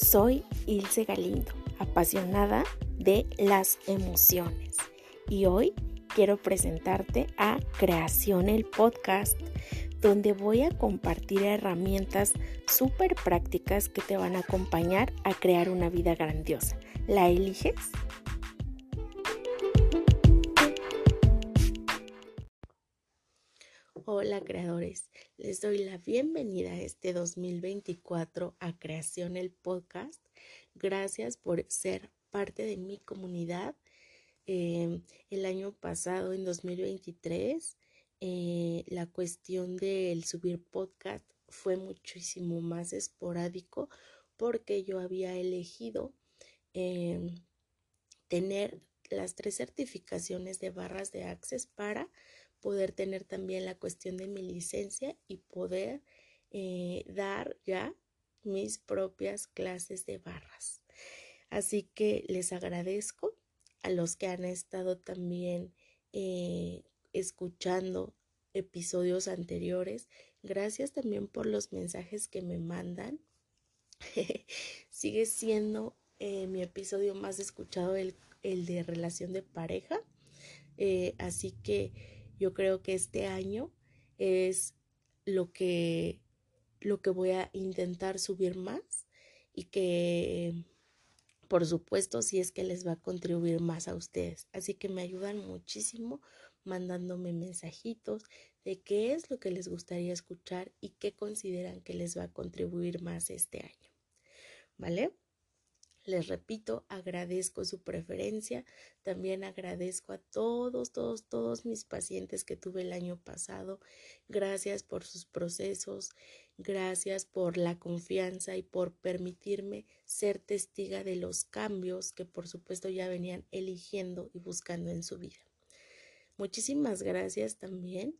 Soy Ilse Galindo, apasionada de las emociones. Y hoy quiero presentarte a Creación el Podcast, donde voy a compartir herramientas súper prácticas que te van a acompañar a crear una vida grandiosa. ¿La eliges? Hola creadores, les doy la bienvenida a este 2024 a Creación el Podcast. Gracias por ser parte de mi comunidad. Em, el año pasado, en 2023, eh, la cuestión del subir podcast fue muchísimo más esporádico porque yo había elegido em, tener las tres certificaciones de barras de Access para poder tener también la cuestión de mi licencia y poder eh, dar ya mis propias clases de barras. Así que les agradezco a los que han estado también eh, escuchando episodios anteriores. Gracias también por los mensajes que me mandan. Sigue siendo eh, mi episodio más escuchado el, el de relación de pareja. así que yo creo que este año es lo que, lo que voy a intentar subir más y que por supuesto si es que les va a contribuir más a ustedes. Así que me ayudan muchísimo mandándome mensajitos de qué es lo que les gustaría escuchar y qué consideran que les va a contribuir más este año. ¿Vale? Les repito, agradezco su preferencia. También agradezco a todos, todos, todos mis pacientes que tuve el año pasado. Gracias por sus procesos. Gracias por la confianza y por permitirme ser testiga de los cambios que por supuesto ya venían eligiendo y buscando en su vida. Muchísimas gracias también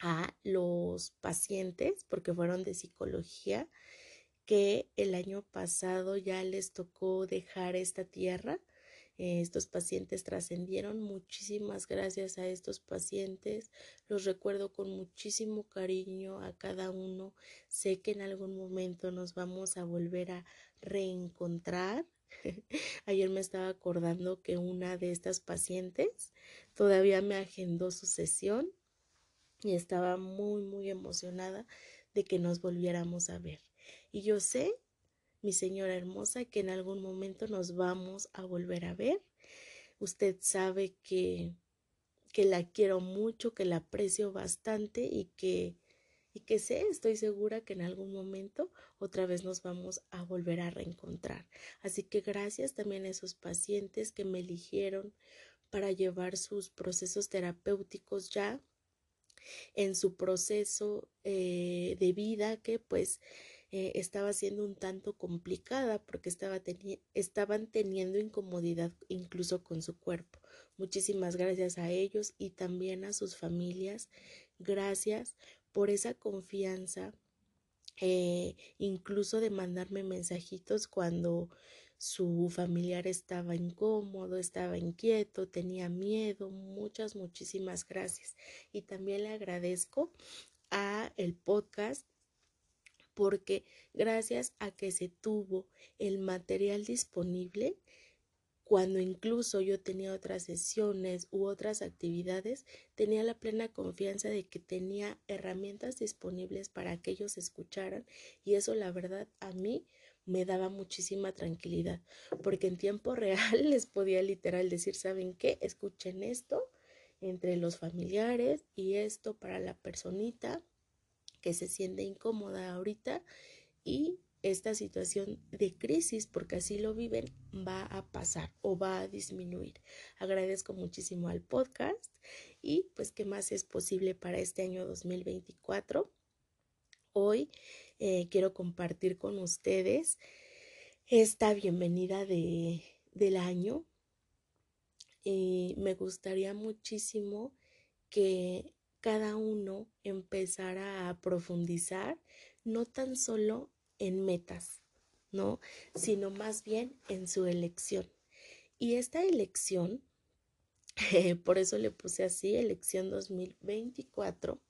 a los pacientes porque fueron de psicología que el año pasado ya les tocó dejar esta tierra. estos pacientes trascendieron. Muchísimas gracias a estos pacientes. Los recuerdo con muchísimo cariño a cada uno. Sé que en algún momento nos vamos a volver a reencontrar. Ayer me estaba acordando que una de estas pacientes todavía me agendó su sesión y estaba muy, muy emocionada de que nos volviéramos a ver. Y yo sé, mi señora hermosa, que en algún momento nos vamos a volver a ver. Usted sabe que, que la quiero mucho, que la aprecio bastante y que, y que sé, estoy segura que en algún momento otra vez nos vamos a volver a reencontrar. Así que gracias también a esos pacientes que me eligieron para llevar sus procesos terapéuticos ya en su proceso eh, de vida que pues eh, estaba siendo un tanto complicada porque estaba estaban teniendo incomodidad incluso con su cuerpo. Muchísimas gracias a ellos y también a sus familias. Gracias por esa confianza, eh, incluso de mandarme mensajitos cuando su familiar estaba incómodo, estaba inquieto, tenía miedo. Muchas, muchísimas gracias. Y también le agradezco a el podcast porque gracias a que se tuvo el material disponible, cuando incluso yo tenía otras sesiones u otras actividades, tenía la plena confianza de que tenía herramientas disponibles para que ellos escucharan y eso la verdad a mí me daba muchísima tranquilidad, porque en tiempo real les podía literal decir, ¿saben qué? Escuchen esto entre los familiares y esto para la personita que se siente incómoda ahorita y esta situación de crisis, porque así lo viven, va a pasar o va a disminuir. Agradezco muchísimo al podcast y pues qué más es posible para este año 2024. Hoy eh, quiero compartir con ustedes esta bienvenida de, del año. Y me gustaría muchísimo que cada uno empezara a profundizar no tan solo en metas, ¿no? Sino más bien en su elección. Y esta elección, por eso le puse así, elección 2024,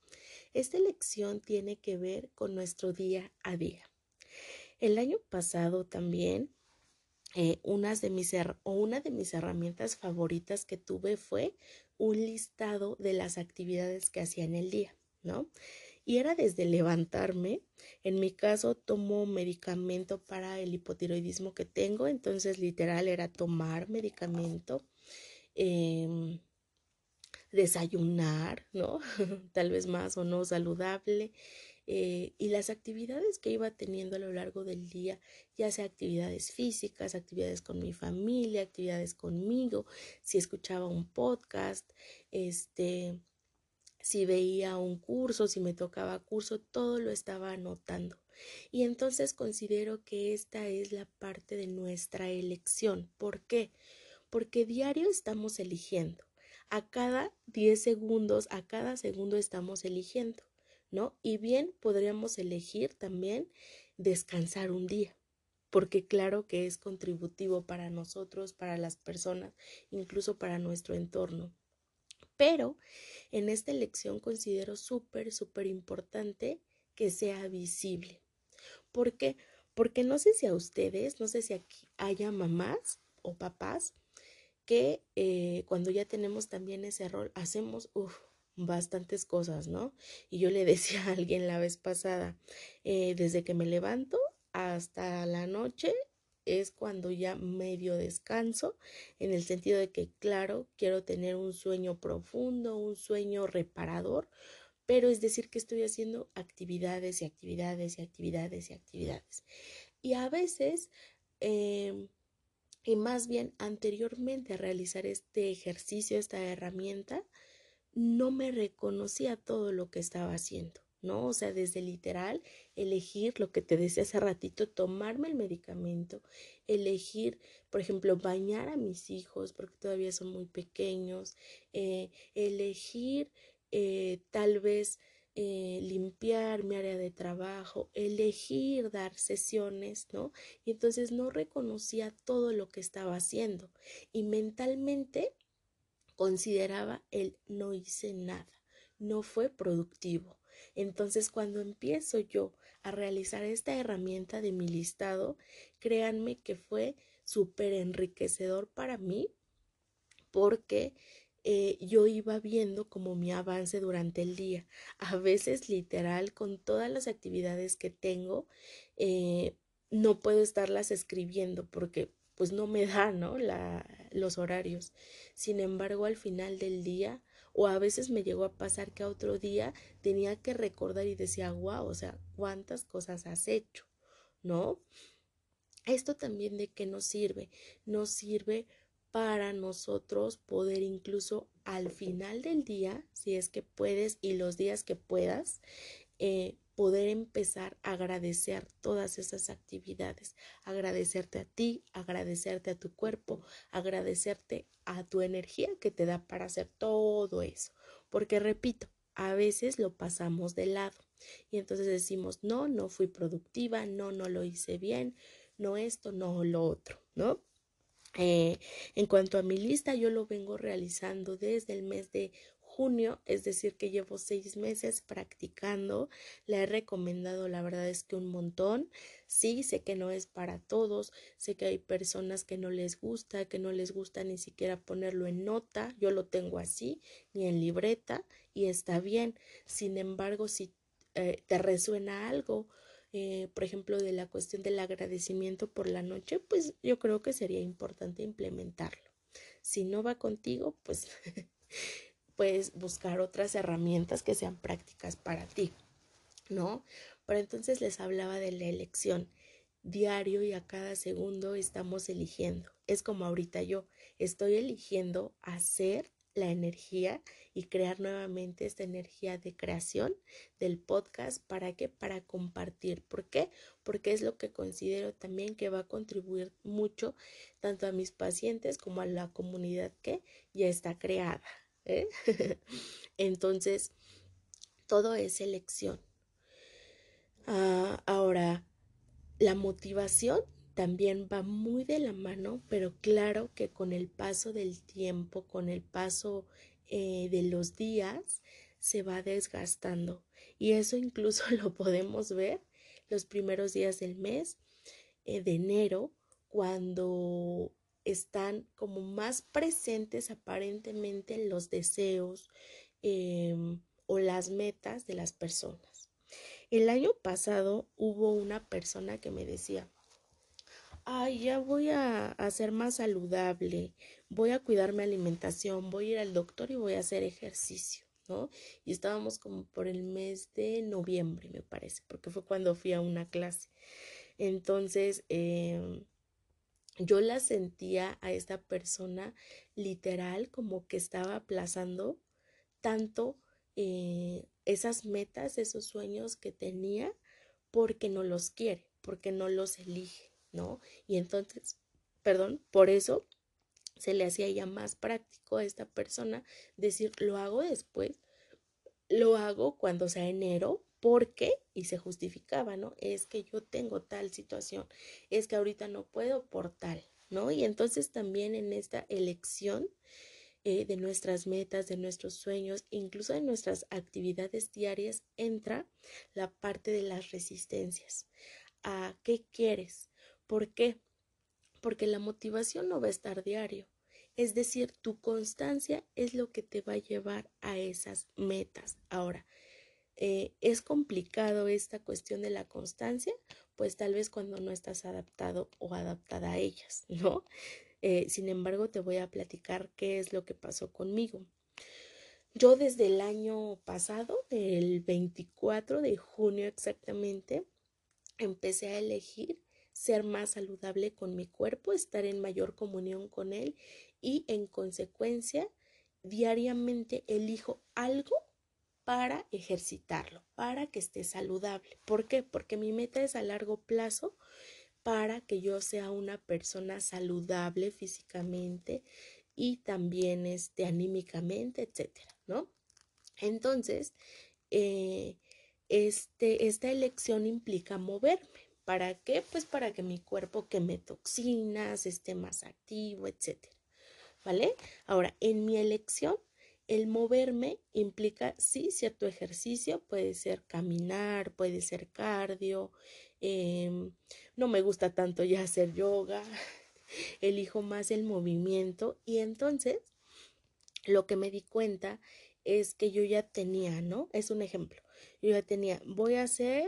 esta elección tiene que ver con nuestro día a día. El año pasado también eh, de mis o una de mis herramientas favoritas que tuve fue un listado de las actividades que hacía en el día, ¿no? Y era desde levantarme, en mi caso tomo medicamento para el hipotiroidismo que tengo, entonces literal era tomar medicamento, em, desayunar, ¿no? Tal vez más o no saludable, eh, y las actividades que iba teniendo a lo largo del día, ya sea actividades físicas, actividades con mi familia, actividades conmigo, si escuchaba un podcast, este, si veía un curso, si me tocaba curso, todo lo estaba anotando. Y entonces considero que esta es la parte de nuestra elección. ¿Por qué? Porque diario estamos eligiendo. A cada 10 segundos, a cada segundo estamos eligiendo. ¿No? Y bien podríamos elegir también descansar un día, porque claro que es contributivo para nosotros, para las personas, incluso para nuestro entorno. Pero en esta elección considero súper, súper importante que sea visible. ¿Por qué? Porque no sé si a ustedes, no sé si aquí haya mamás o papás que eh, cuando ya tenemos también ese rol, hacemos, uff, bastantes cosas, ¿no? Y yo le decía a alguien la vez pasada, eh, desde que me levanto hasta la noche es cuando ya medio descanso, en el sentido de que, claro, quiero tener un sueño profundo, un sueño reparador, pero es decir que estoy haciendo actividades y actividades y actividades y actividades. Y a veces, em, y más bien anteriormente a realizar este ejercicio, esta herramienta, no me reconocía todo lo que estaba haciendo, ¿no? O sea, desde literal, elegir lo que te decía hace ratito, tomarme el medicamento, elegir, por ejemplo, bañar a mis hijos porque todavía son muy pequeños, eh, elegir eh, tal vez eh, limpiar mi área de trabajo, elegir dar sesiones, ¿no? Y entonces no reconocía todo lo que estaba haciendo y mentalmente consideraba el no hice nada, no fue productivo. Entonces, cuando empiezo yo a realizar esta herramienta de mi listado, créanme que fue súper enriquecedor para mí porque eh, yo iba viendo como mi avance durante el día. A veces, literal, con todas las actividades que tengo, eh, no puedo estarlas escribiendo porque pues no me da, ¿no? La, los horarios. Sin embargo, al final del día, o a veces me llegó a pasar que a otro día tenía que recordar y decía, wow, o sea, cuántas cosas has hecho, ¿no? Esto también de qué nos sirve? Nos sirve para nosotros poder incluso al final del día, si es que puedes y los días que puedas, eh, poder empezar a agradecer todas esas actividades, agradecerte a ti, agradecerte a tu cuerpo, agradecerte a tu energía que te da para hacer todo eso. Porque repito, a veces lo pasamos de lado y entonces decimos, no, no fui productiva, no, no lo hice bien, no esto, no lo otro, ¿no? Eh, en cuanto a mi lista, yo lo vengo realizando desde el mes de junio, es decir, que llevo seis meses practicando. La he recomendado, la verdad es que un montón. Sí, sé que no es para todos, sé que hay personas que no les gusta, que no les gusta ni siquiera ponerlo en nota, yo lo tengo así, ni en libreta, y está bien. Sin embargo, si eh, te resuena algo, eh, por ejemplo, de la cuestión del agradecimiento por la noche, pues yo creo que sería importante implementarlo. Si no va contigo, pues puedes buscar otras herramientas que sean prácticas para ti, ¿no? Pero entonces les hablaba de la elección. Diario y a cada segundo estamos eligiendo. Es como ahorita yo estoy eligiendo hacer la energía y crear nuevamente esta energía de creación del podcast para que para compartir. ¿Por qué? Porque es lo que considero también que va a contribuir mucho tanto a mis pacientes como a la comunidad que ya está creada. ¿Eh? Entonces, todo es elección. Ah, ahora, la motivación también va muy de la mano, pero claro que con el paso del tiempo, con el paso eh, de los días, se va desgastando. Y eso incluso lo podemos ver los primeros días del mes eh, de enero, cuando están como más presentes aparentemente los deseos em, o las metas de las personas. El año pasado hubo una persona que me decía, ay, ya voy a, ser más saludable, voy a cuidar mi alimentación, voy a ir al doctor y voy a hacer ejercicio. ¿no? Y estábamos como por el mes de noviembre, me parece, porque fue cuando fui a una clase. Entonces, em, yo la sentía a esta persona literal como que estaba aplazando tanto eh, esas metas, esos sueños que tenía, porque no los quiere, porque no los elige, ¿no? Y entonces, perdón, por eso se le hacía ya más práctico a esta persona decir, lo hago después, lo hago cuando sea enero, porque, y se justificaba, ¿no? Es que yo tengo tal situación, es que ahorita no puedo por tal, ¿no? Y entonces también en esta elección eh, de nuestras metas, de nuestros sueños, incluso de nuestras actividades diarias, entra la parte de las resistencias. ¿A qué quieres? ¿Por qué? porque la motivación no va a estar diario. Es decir, tu constancia es lo que te va a llevar a esas metas. Ahora, eh, ¿es complicado esta cuestión de la constancia? Pues tal vez cuando no estás adaptado o adaptada a ellas, ¿no? Eh, sin embargo, te voy a platicar qué es lo que pasó conmigo. Yo desde el año pasado, el 24 de junio exactamente, empecé a elegir ser más saludable con mi cuerpo, estar en mayor comunión con él y en consecuencia diariamente elijo algo para ejercitarlo, para que esté saludable. ¿Por qué? Porque mi meta es a largo plazo para que yo sea una persona saludable físicamente y también este, anímicamente, etcétera, ¿no? Entonces, eh, este, esta elección implica moverme. ¿Para qué? Pues para que mi cuerpo queme toxinas, esté más activo, etcétera. ¿Vale? Ahora, en mi elección, el moverme implica, sí, cierto ejercicio, puede ser caminar, puede ser cardio, em, no me gusta tanto ya hacer yoga, elijo más el movimiento y entonces lo que me di cuenta es que yo ya tenía, ¿no? Es un ejemplo, yo ya tenía, voy a hacer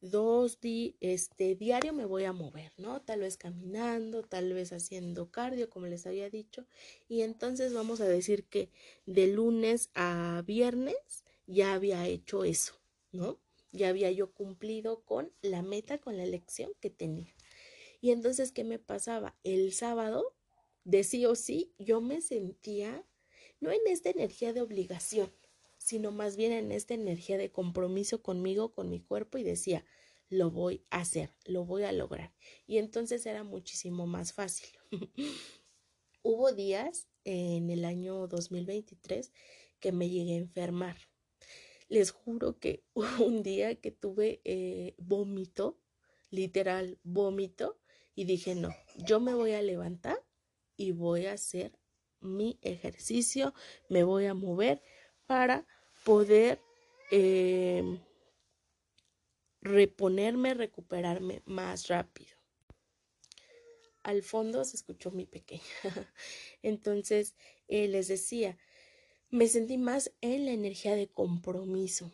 dos di este diario me voy a mover, ¿no? Tal vez caminando, tal vez haciendo cardio, como les había dicho, y entonces vamos a decir que de lunes a viernes ya había hecho eso, ¿no? Ya había yo cumplido con la meta, con la elección que tenía. Y entonces, ¿qué me pasaba? El sábado, de sí o sí, yo me sentía no en esta energía de obligación, sino más bien en esta energía de compromiso conmigo, con mi cuerpo y decía, lo voy a hacer, lo voy a lograr. Y entonces era muchísimo más fácil. Hubo días en el año 2023 que me llegué a enfermar. Les juro que un día que tuve eh, vómito, literal vómito, y dije, no, yo me voy a levantar y voy a hacer mi ejercicio, me voy a mover para poder em, reponerme, recuperarme más rápido. Al fondo se escuchó mi pequeña. Entonces, eh, les decía, me sentí más en la energía de compromiso.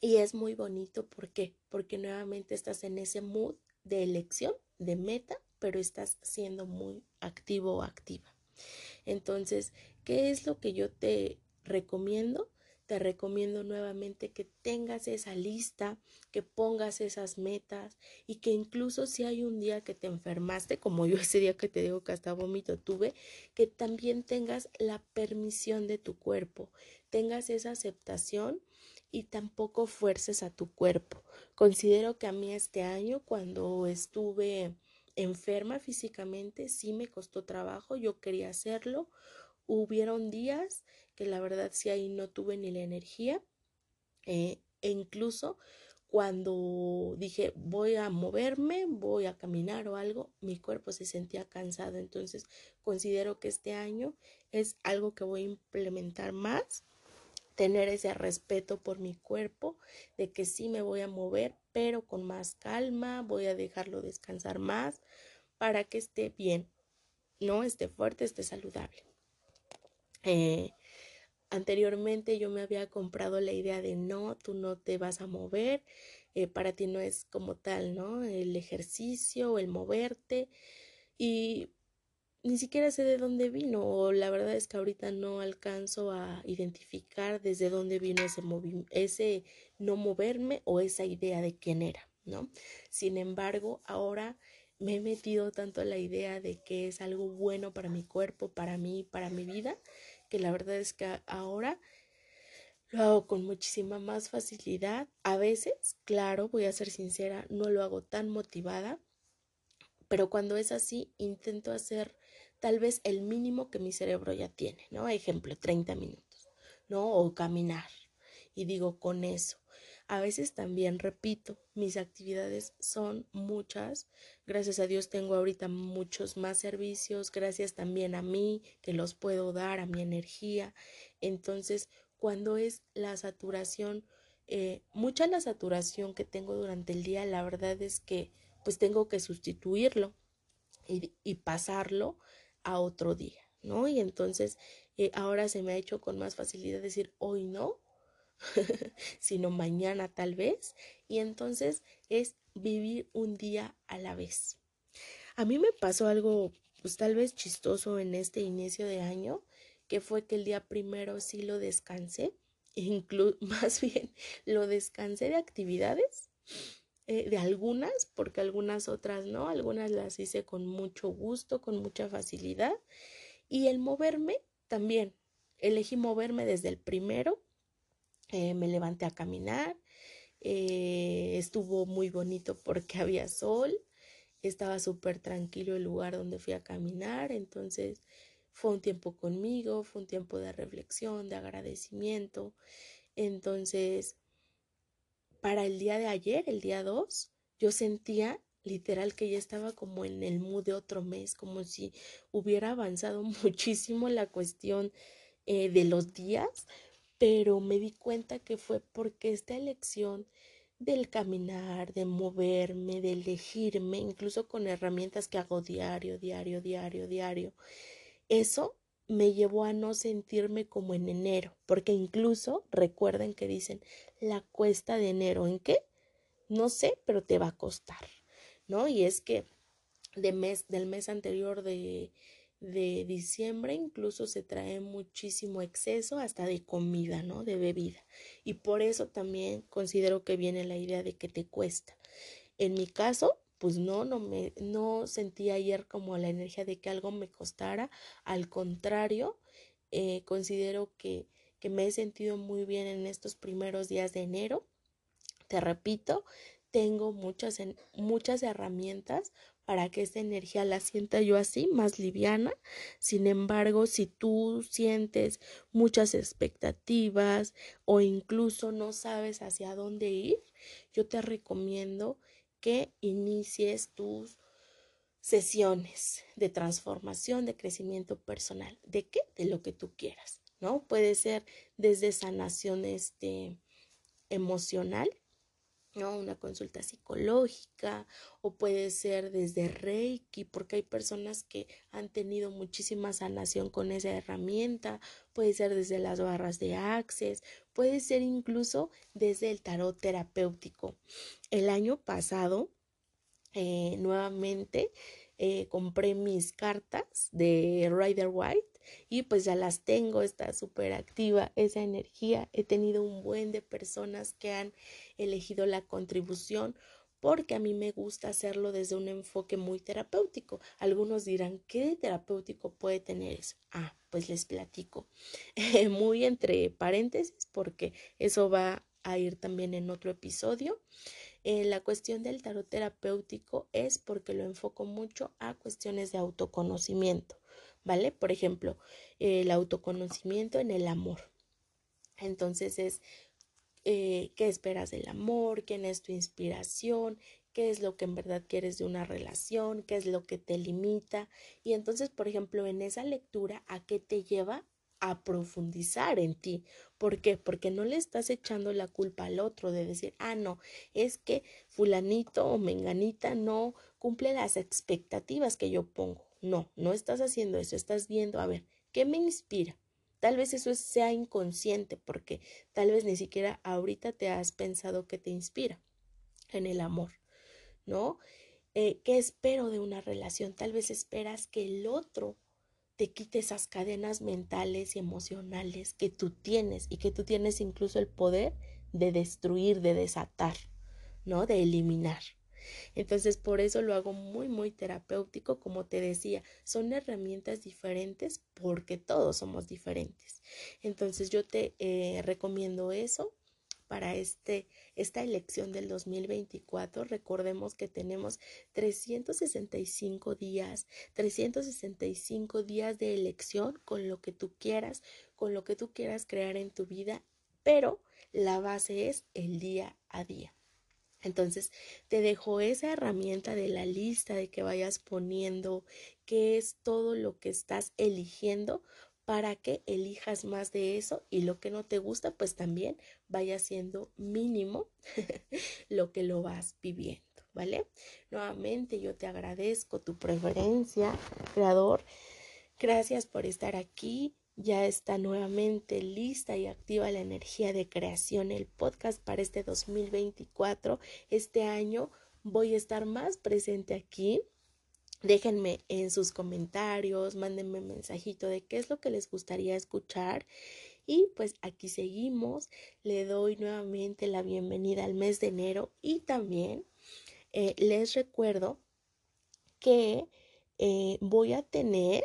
Y es muy bonito, ¿por qué? Porque nuevamente estás en ese mood de elección, de meta, pero estás siendo muy activo o activa. Entonces, ¿qué es lo que yo te recomiendo? Te recomiendo nuevamente que tengas esa lista, que pongas esas metas y que incluso si hay un día que te enfermaste, como yo ese día que te digo que hasta vómito tuve, que también tengas la permisión de tu cuerpo, tengas esa aceptación y tampoco fuerces a tu cuerpo. Considero que a mí este año cuando estuve enferma físicamente sí me costó trabajo, yo quería hacerlo, hubieron días que la verdad sí ahí no tuve ni la energía eh, e incluso cuando dije voy a moverme, voy a caminar o algo, mi cuerpo se sentía cansado. Entonces considero que este año es algo que voy a implementar más tener ese respeto por mi cuerpo, de que sí me voy a mover, pero con más calma, voy a dejarlo descansar más para que esté bien, no esté fuerte, esté saludable. Eh, anteriormente yo me había comprado la idea de no, tú no te vas a mover, eh, para ti no es como tal, ¿no? El ejercicio, el moverte y ni siquiera sé de dónde vino o la verdad es que ahorita no alcanzo a identificar desde dónde vino ese, ese no moverme o esa idea de quién era, ¿no? Sin embargo, ahora me he metido tanto la idea de que es algo bueno para mi cuerpo, para mí, para mi vida, que la verdad es que ahora lo hago con muchísima más facilidad. A veces, claro, voy a ser sincera, no lo hago tan motivada, pero cuando es así, intento hacer tal vez el mínimo que mi cerebro ya tiene, ¿no? Ejemplo, 30 minutos, ¿no? O caminar. Y digo, con eso. A veces también repito, mis actividades son muchas. Gracias a Dios tengo ahorita muchos más servicios, gracias también a mí que los puedo dar, a mi energía. Entonces, cuando es la saturación, eh, mucha la saturación que tengo durante el día, la verdad es que pues tengo que sustituirlo y, pasarlo a otro día, ¿no? Y entonces eh, ahora se me ha hecho con más facilidad decir hoy no, sino mañana tal vez. Y entonces es vivir un día a la vez. A mí me pasó algo, pues tal vez chistoso en este inicio de año, que fue que el día primero sí lo descansé, incluso más bien lo descansé de actividades eh, de algunas, porque algunas otras no, algunas las hice con mucho gusto, con mucha facilidad. Y el moverme también, elegí moverme desde el primero, eh, me levanté a caminar, eh, estuvo muy bonito porque había sol, estaba súper tranquilo el lugar donde fui a caminar, entonces fue un tiempo conmigo, fue un tiempo de reflexión, de agradecimiento, entonces para el día de ayer, el día 2, yo sentía literal que ya estaba como en el mood de otro mes, como si hubiera avanzado muchísimo la cuestión eh, de los días, pero me di cuenta que fue porque esta elección del caminar, de moverme, de elegirme, incluso con herramientas que hago diario, diario, diario, diario, eso me llevó a no sentirme como en enero, porque incluso recuerden que dicen la cuesta de enero, ¿en qué? No sé, pero te va a costar, ¿no? Y es que de mes, del mes anterior de, de diciembre incluso se trae muchísimo exceso hasta de comida, ¿no? De bebida. Y por eso también considero que viene la idea de que te cuesta. En mi caso, pues no, no me, no sentí ayer como la energía de que algo me costara, al contrario, eh, considero que, que me he sentido muy bien en estos primeros días de enero. Te repito, tengo muchas, muchas herramientas para que esta energía la sienta yo así, más liviana. Sin embargo, si tú sientes muchas expectativas o incluso no sabes hacia dónde ir, yo te recomiendo que inicies tus sesiones de transformación, de crecimiento personal. ¿De qué? De lo que tú quieras, ¿no? Puede ser desde sanación este, emocional, ¿no? Una consulta psicológica o puede ser desde Reiki, porque hay personas que han tenido muchísima sanación con esa herramienta, puede ser desde las barras de Access, puede ser incluso desde el tarot terapéutico. El año pasado, eh, nuevamente, eh, compré mis cartas de Rider White y pues ya las tengo, está súper activa esa energía. He tenido un buen de personas que han elegido la contribución porque a mí me gusta hacerlo desde un enfoque muy terapéutico. Algunos dirán, ¿qué terapéutico puede tener eso? Ah, pues les platico. muy entre paréntesis porque eso va a ir también en otro episodio. Eh, la cuestión del tarot terapéutico es porque lo enfoco mucho a cuestiones de autoconocimiento, ¿vale? Por ejemplo, el autoconocimiento en el amor. Entonces es eh, qué esperas del amor, quién es tu inspiración, qué es lo que en verdad quieres de una relación, qué es lo que te limita. Y entonces, por ejemplo, en esa lectura, ¿a qué te lleva a profundizar en ti. ¿Por qué? Porque no le estás echando la culpa al otro de decir, ah, no, es que fulanito o menganita no cumple las expectativas que yo pongo. No, no estás haciendo eso, estás viendo, a ver, ¿qué me inspira? Tal vez eso sea inconsciente porque tal vez ni siquiera ahorita te has pensado que te inspira en el amor, ¿no? Eh, ¿Qué espero de una relación? Tal vez esperas que el otro te quite esas cadenas mentales y emocionales que tú tienes y que tú tienes incluso el poder de destruir, de desatar, ¿no? De eliminar. Entonces, por eso lo hago muy, muy terapéutico, como te decía, son herramientas diferentes porque todos somos diferentes. Entonces, yo te eh, recomiendo eso para este, esta elección del 2024. Recordemos que tenemos 365 días, 365 días de elección con lo que tú quieras, con lo que tú quieras crear en tu vida, pero la base es el día a día. Entonces, te dejo esa herramienta de la lista de que vayas poniendo qué es todo lo que estás eligiendo para que elijas más de eso y lo que no te gusta, pues también vaya siendo mínimo lo que lo vas viviendo, ¿vale? Nuevamente yo te agradezco tu preferencia, creador. Gracias por estar aquí. Ya está nuevamente lista y activa la energía de creación, el podcast para este 2024. Este año voy a estar más presente aquí Déjenme en sus comentarios, mándenme un mensajito de qué es lo que les gustaría escuchar. Y pues aquí seguimos. Le doy nuevamente la bienvenida al mes de enero y también eh, les recuerdo que eh, voy a tener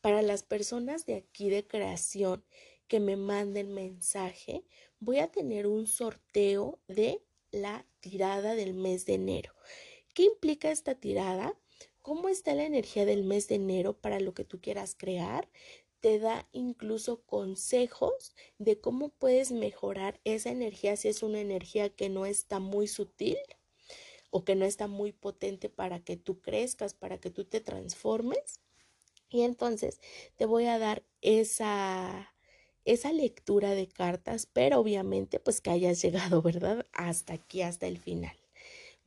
para las personas de aquí de creación que me manden mensaje, voy a tener un sorteo de la tirada del mes de enero. ¿Qué implica esta tirada? Cómo está la energía del mes de enero para lo que tú quieras crear. Te da incluso consejos de cómo puedes mejorar esa energía si es una energía que no está muy sutil o que no está muy potente para que tú crezcas, para que tú te transformes. Y entonces te voy a dar esa esa lectura de cartas, pero obviamente pues que hayas llegado, ¿verdad? Hasta aquí, hasta el final.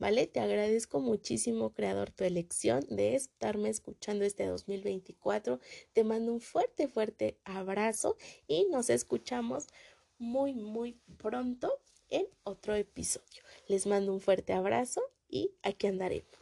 ¿Vale? Te agradezco muchísimo, creador, tu elección de estarme escuchando este 2024. Te mando un fuerte, fuerte abrazo y nos escuchamos muy, muy pronto en otro episodio. Les mando un fuerte abrazo y aquí andaremos.